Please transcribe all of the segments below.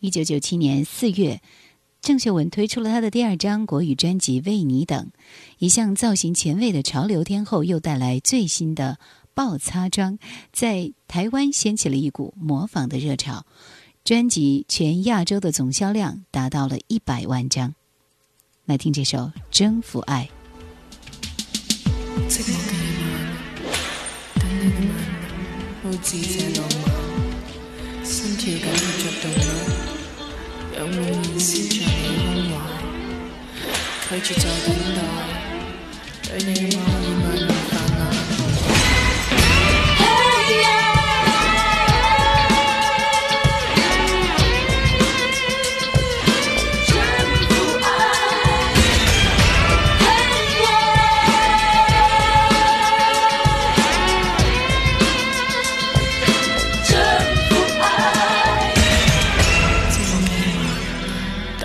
一九九七年四月，郑秀文推出了她的第二张国语专辑《为你等》，一向造型前卫的潮流天后又带来最新的爆擦妆，在台湾掀起了一股模仿的热潮。专辑全亚洲的总销量达到了一百万张。来听这首《征服爱》。好似這浪漫，心跳緊要着動有满面笑着你胸怀，拒绝再等待，对你爱。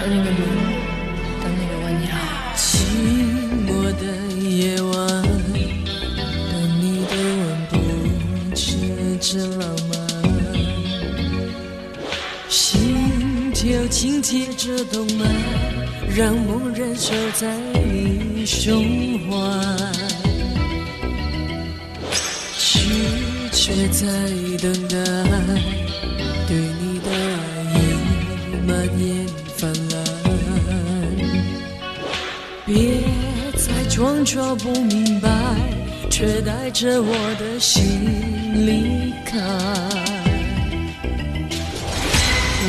等你嘅吻，等你嘅温柔。寂寞的夜晚，等你的吻，不止这浪漫，心跳紧贴着动脉，让梦燃烧在你胸怀。痴却在等待，说不明白，却带着我的心离开。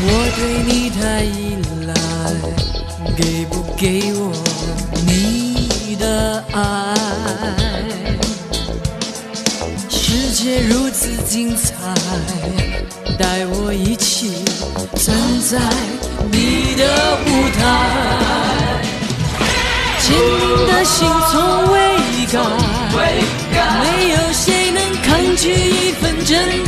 我对你太依赖，给不给我你的爱？世界如此精彩，带我一起站在你的舞台。的心从未改，没有谁能抗拒一份真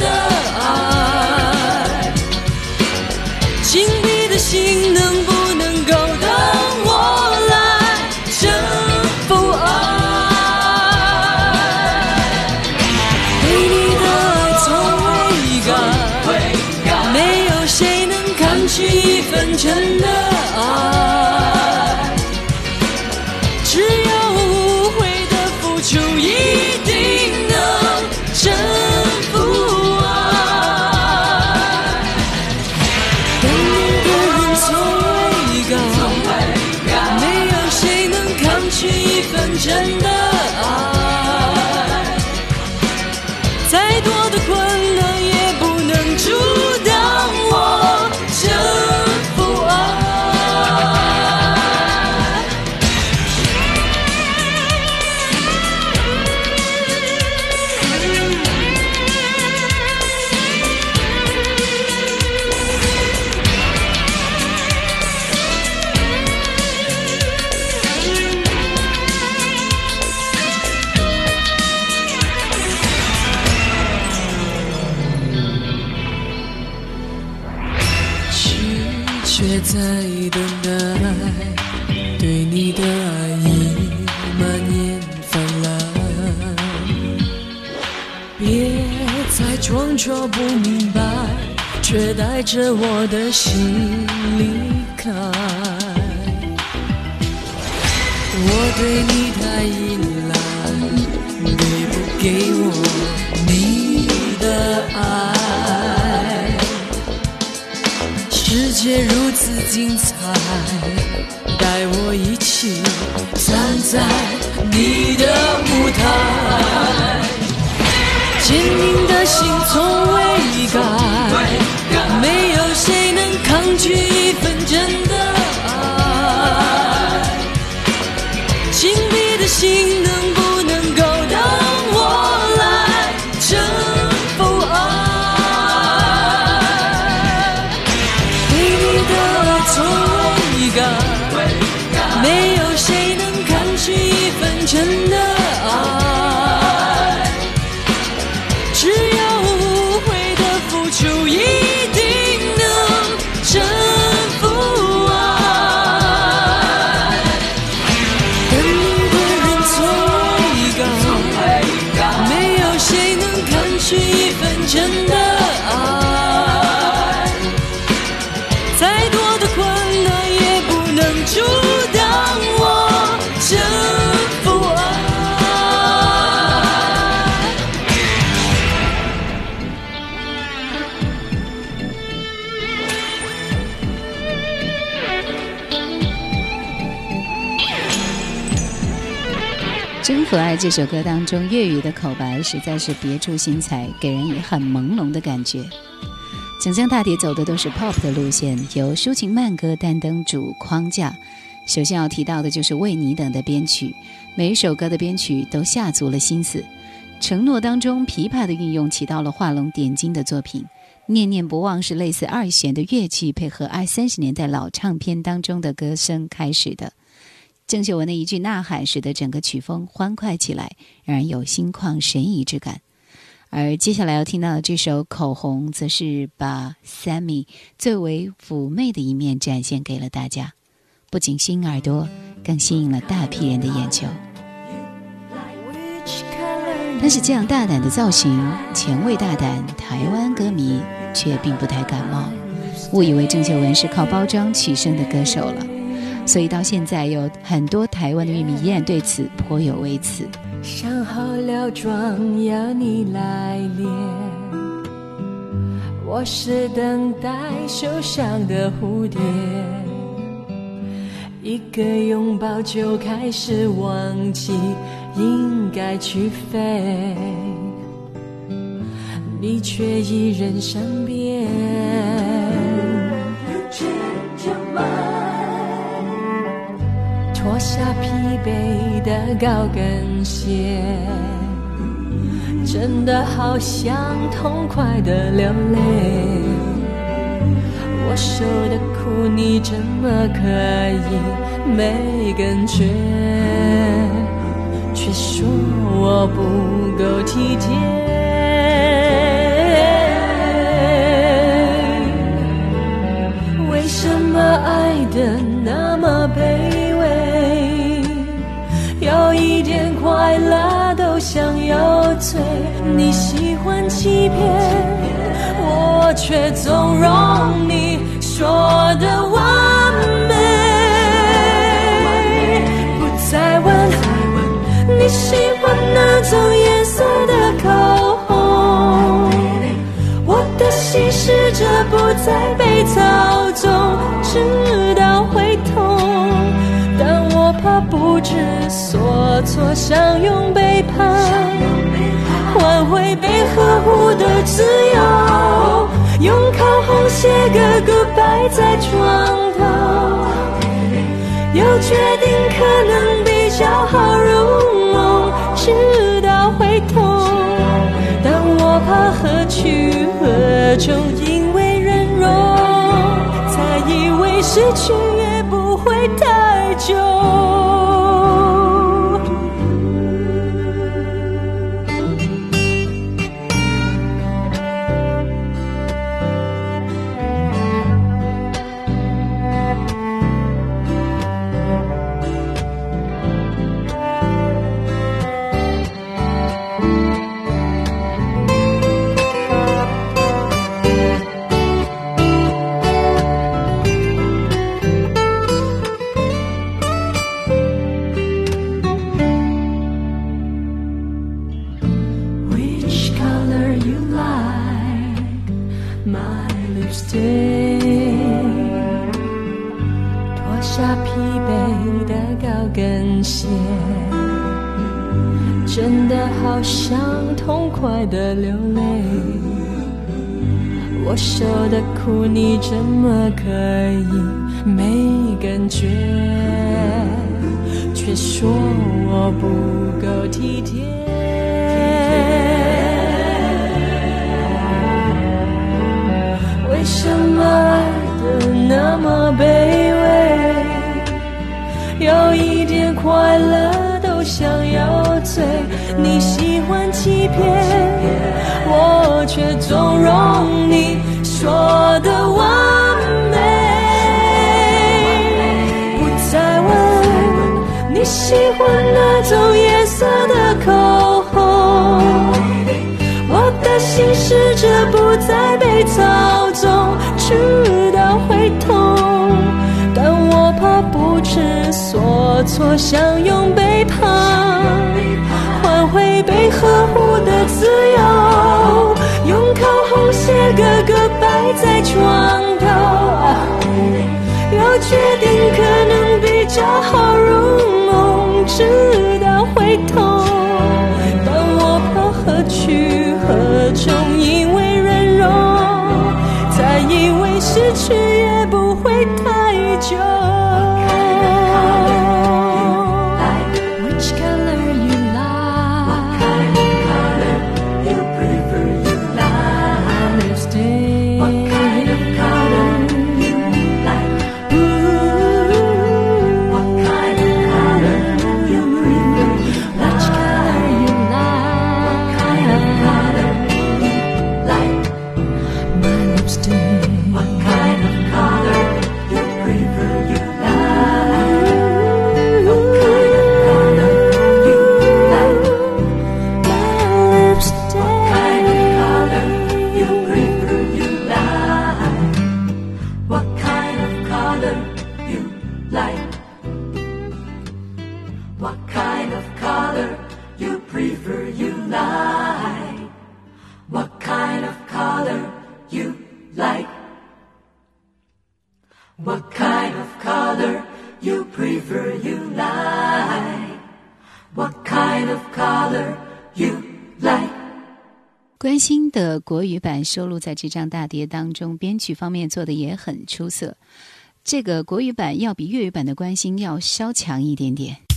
在你的舞台。坚定的心从未这首歌当中，粤语的口白实在是别出心裁，给人以很朦胧的感觉。整张大碟走的都是 pop 的路线，由抒情慢歌担当主框架。首先要提到的就是为你等的编曲，每一首歌的编曲都下足了心思。承诺当中琵琶的运用起到了画龙点睛的作品，念念不忘是类似二弦的乐器配合二三十年代老唱片当中的歌声开始的。郑秀文的一句呐喊，使得整个曲风欢快起来，让人有心旷神怡之感。而接下来要听到的这首《口红》，则是把 Sammy 最为妩媚的一面展现给了大家，不仅吸引耳朵，更吸引了大批人的眼球。但是这样大胆的造型，前卫大胆，台湾歌迷却并不太感冒，误以为郑秀文是靠包装取胜的歌手了。所以到现在，有很多台湾的乐迷依然对此颇有微词。想好了妆要你来练，我是等待受伤的蝴蝶，一个拥抱就开始忘记应该去飞，你却依然身边。脱下疲惫的高跟鞋，真的好想痛快的流泪。我受的苦你怎么可以没感觉？却说我不够体贴。欢欺骗，我却纵容你说的完美。不再问你喜欢哪种颜色的口红，我的心试着不再被操纵，直到会痛。怕不知所措，想用背叛会被呵护的自由，用口红写个 goodbye 在床头，又决定可能比较好入梦，直到会痛。但我怕何去何从，因为忍容，才以为失去我受的苦你怎么可以没感觉？却说我不够体贴。为什么爱的那么卑微？有一点快乐。想要醉，你喜欢欺骗，我却纵容你说的完美。不再问你喜欢哪种颜色的口红，我的心试着不再被操纵，直到会痛，但我怕不知。用背叛换回被呵护的自由，用口红写个个摆在床头，要决定可 you like? 关心的国语版收录在这张大碟当中，编曲方面做的也很出色。这个国语版要比粤语版的关心要稍强一点点。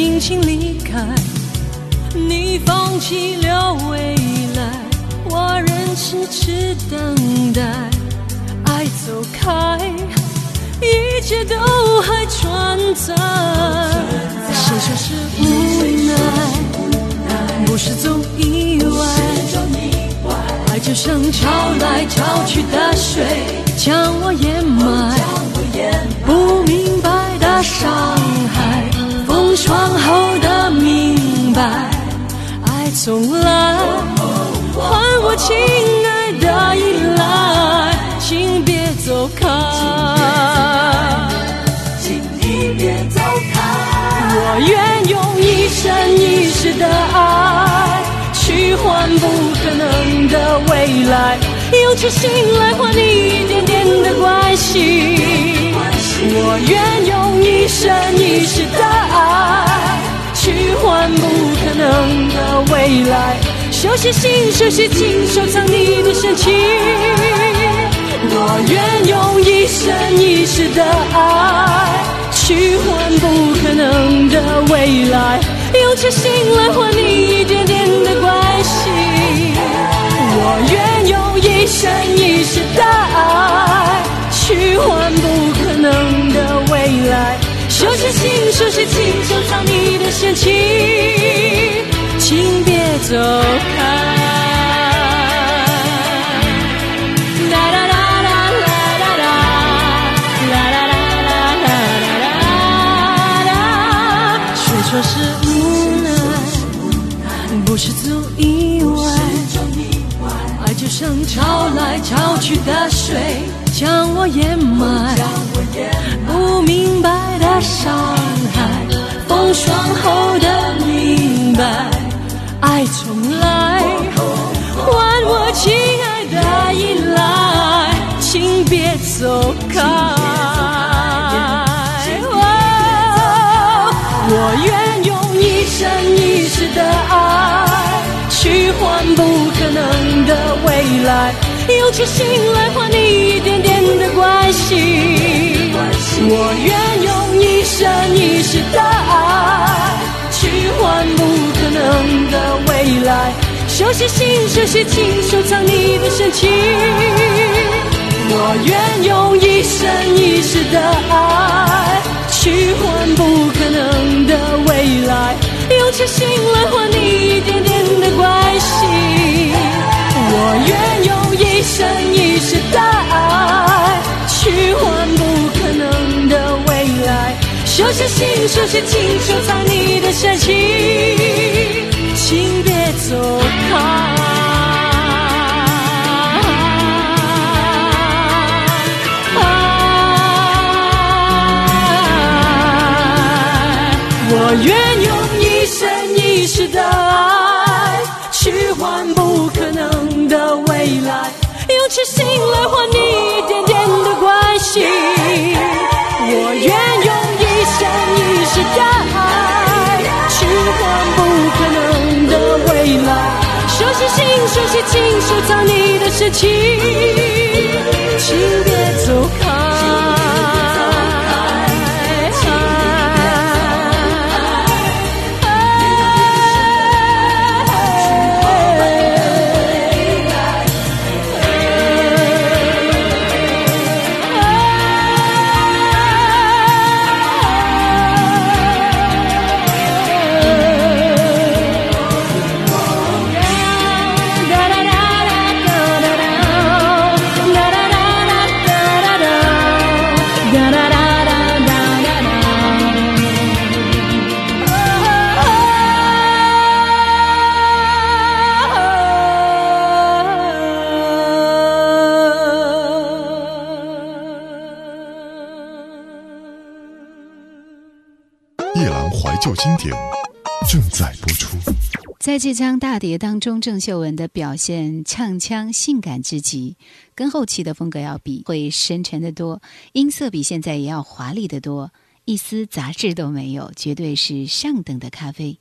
轻轻离开。你放弃了未来，我仍痴痴等待。爱走开，一切都还存在。谁说是无奈，不是总意外。爱就像潮来潮去的水，将我掩埋。不明白的伤害，风霜后的明白。爱从来还我亲爱的依赖，请别走开。请你别走开。我愿用一生一世的爱，去换不可能的未来，用真心来换你一点点的关心。我愿用一生一世的爱，去换不可能的未来，手写信，手写情，收藏你的深情。我愿用一生一世的爱，去换不可能的未来，用真心来换你一点点的关心。我愿用一生一世的爱，去换不，手写信，手写情，收藏你的深情，请别走开。啦啦啦啦啦啦啦，啦啦啦啦啦啦啦。谁说是无奈，不是总意外。爱就像潮来潮去的水，将我掩埋。不明白的伤害，风霜后的明白。爱从来还我亲爱的依赖，请别走开。我愿用一生一世的爱，去换不可能的未来，用真心来换你一点点的关心。我愿用生一世的爱，去换不可能的未来。手写信，手写情，收藏你的深情。我愿用一生一世的爱，去换不可能的未来，用真心来换你一点点的关心。我愿用一生一世的下心，收下情，收藏你的深情，你的深情，在这张大碟当中，郑秀文的表现唱腔性感之极，跟后期的风格要比会深沉得多，音色比现在也要华丽得多，一丝杂质都没有，绝对是上等的咖啡。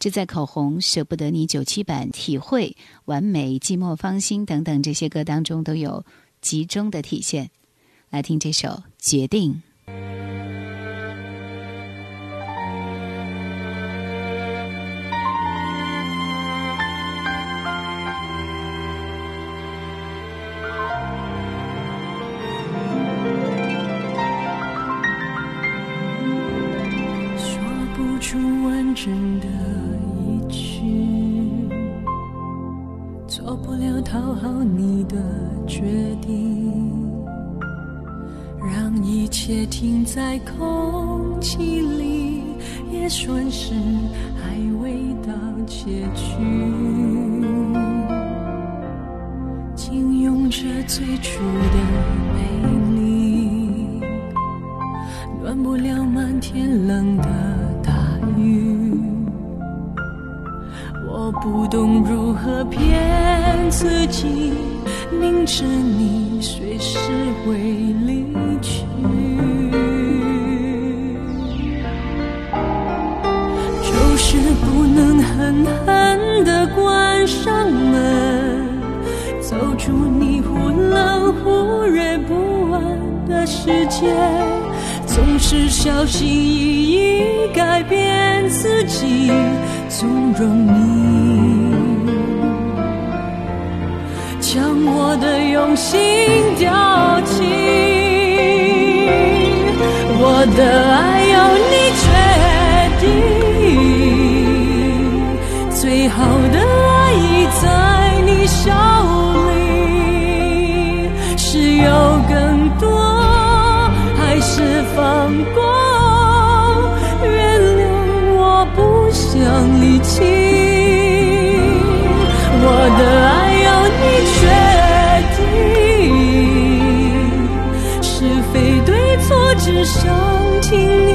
这在《口红》《舍不得你》九七版、《体会》《完美》《寂寞芳心》等等这些歌当中都有集中的体现。来听这首《决定》。狠狠地关上门，走出你忽冷忽热不安的世界。总是小心翼翼改变自己，纵容你将我的用心丢弃。我的爱好的爱已在你手里，是有更多。还是放过，原谅我不想离弃。我的爱由你决定，是非对错只想听你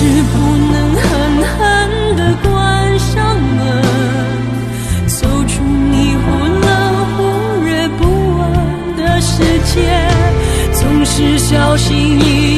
是不能狠狠的关上门，走出你忽冷忽热不安的世界，总是小心翼翼。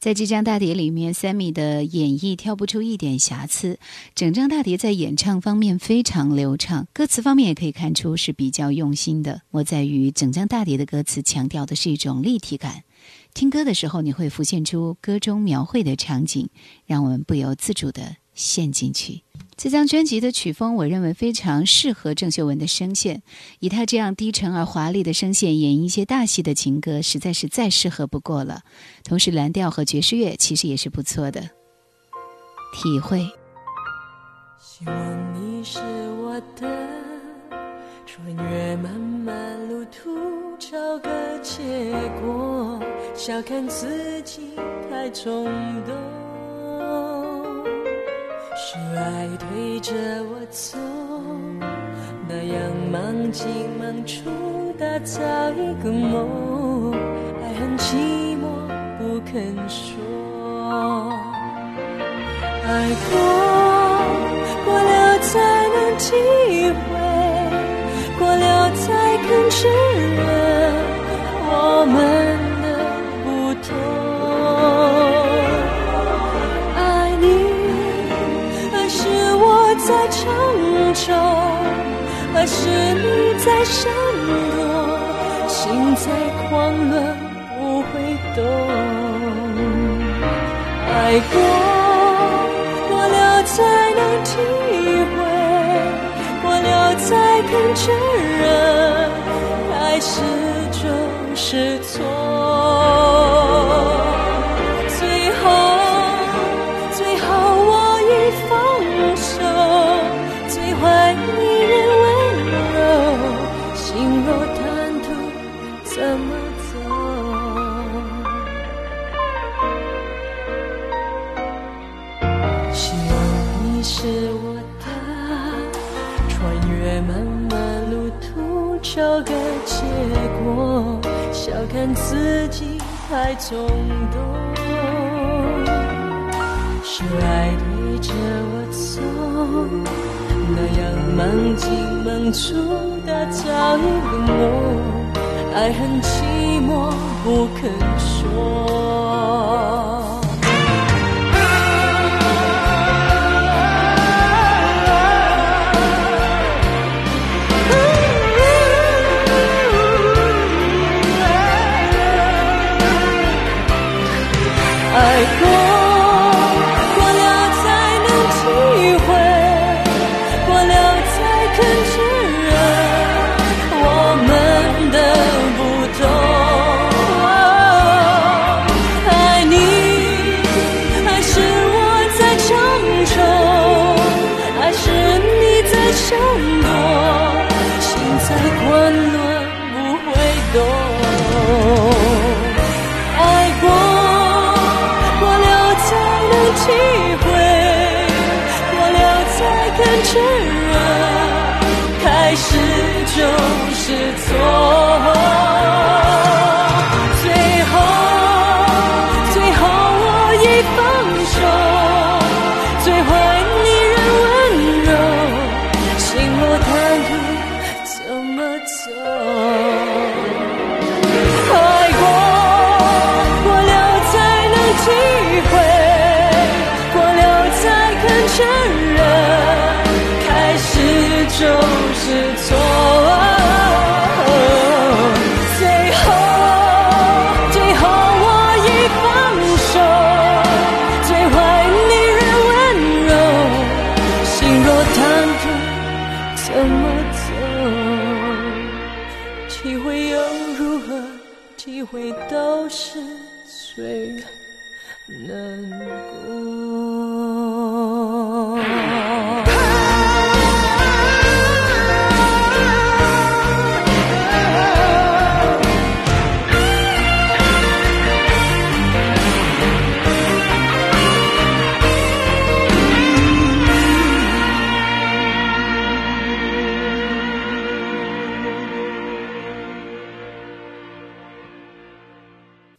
在这张大碟里面，Sammy 的演绎挑不出一点瑕疵，整张大碟在演唱方面非常流畅，歌词方面也可以看出是比较用心的。我在于整张大碟的歌词强调的是一种立体感，听歌的时候你会浮现出歌中描绘的场景，让我们不由自主的陷进去。这张专辑的曲风，我认为非常适合郑秀文的声线，以她这样低沉而华丽的声线演绎一些大戏的情歌，实在是再适合不过了。同时，蓝调和爵士乐其实也是不错的。体会，希望你是我的，穿越漫漫路途找个结果，小看自己太冲动，爱推着我走，那样忙进忙出打造一个梦，爱很寂寞不肯说。爱过，过了才能体会，过了才肯承认我们是你在闪躲，心在狂乱不会懂。爱过，过了才能体会，过了才肯承认，开始就是错。找个结果，笑看自己太冲动。是爱对着我走，那样忙进忙出，打造一个梦，爱恨寂寞不肯说。是错。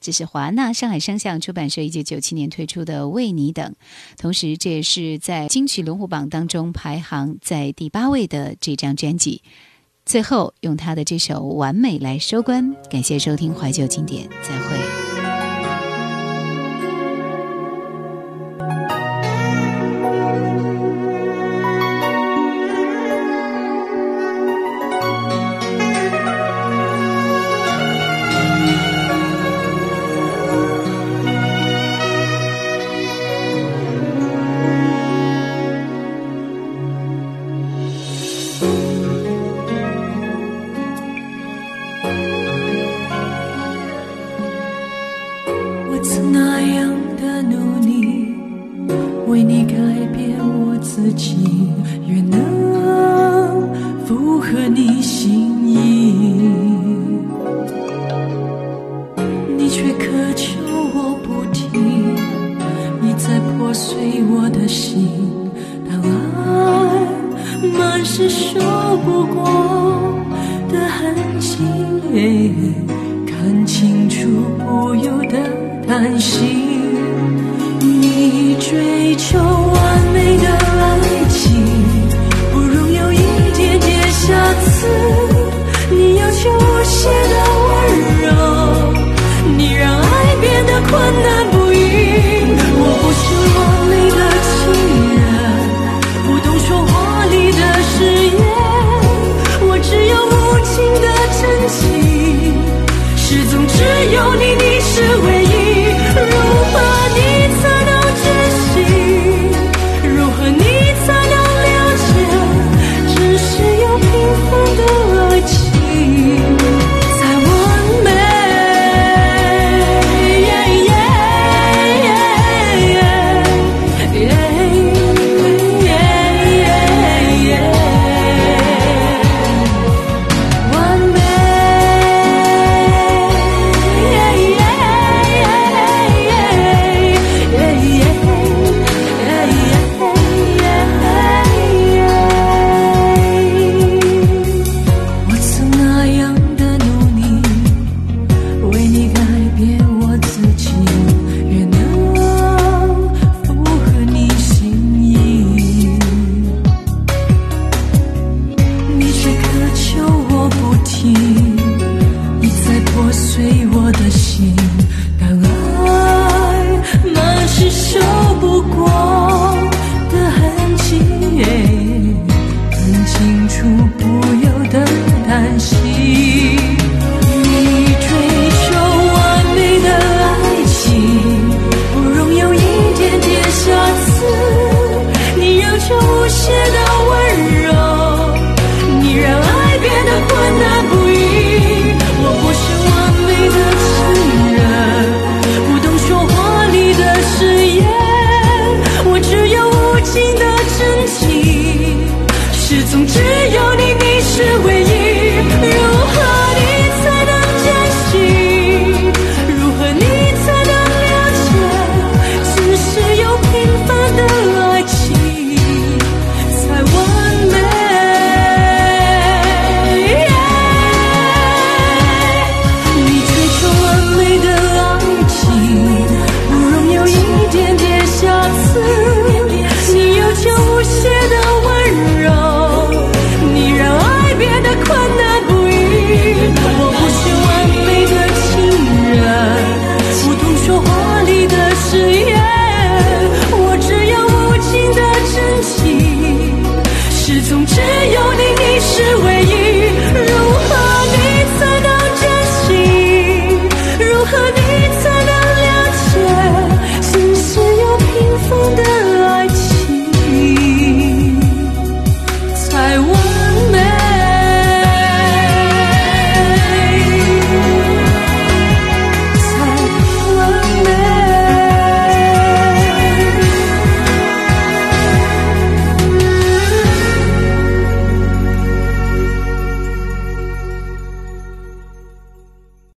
这是华纳上海声像出版社一九九七年推出的《为你等》，同时这也是在金曲龙虎榜当中排行在第八位的这张专辑。最后用他的这首《完美》来收官，感谢收听怀旧经典，再会。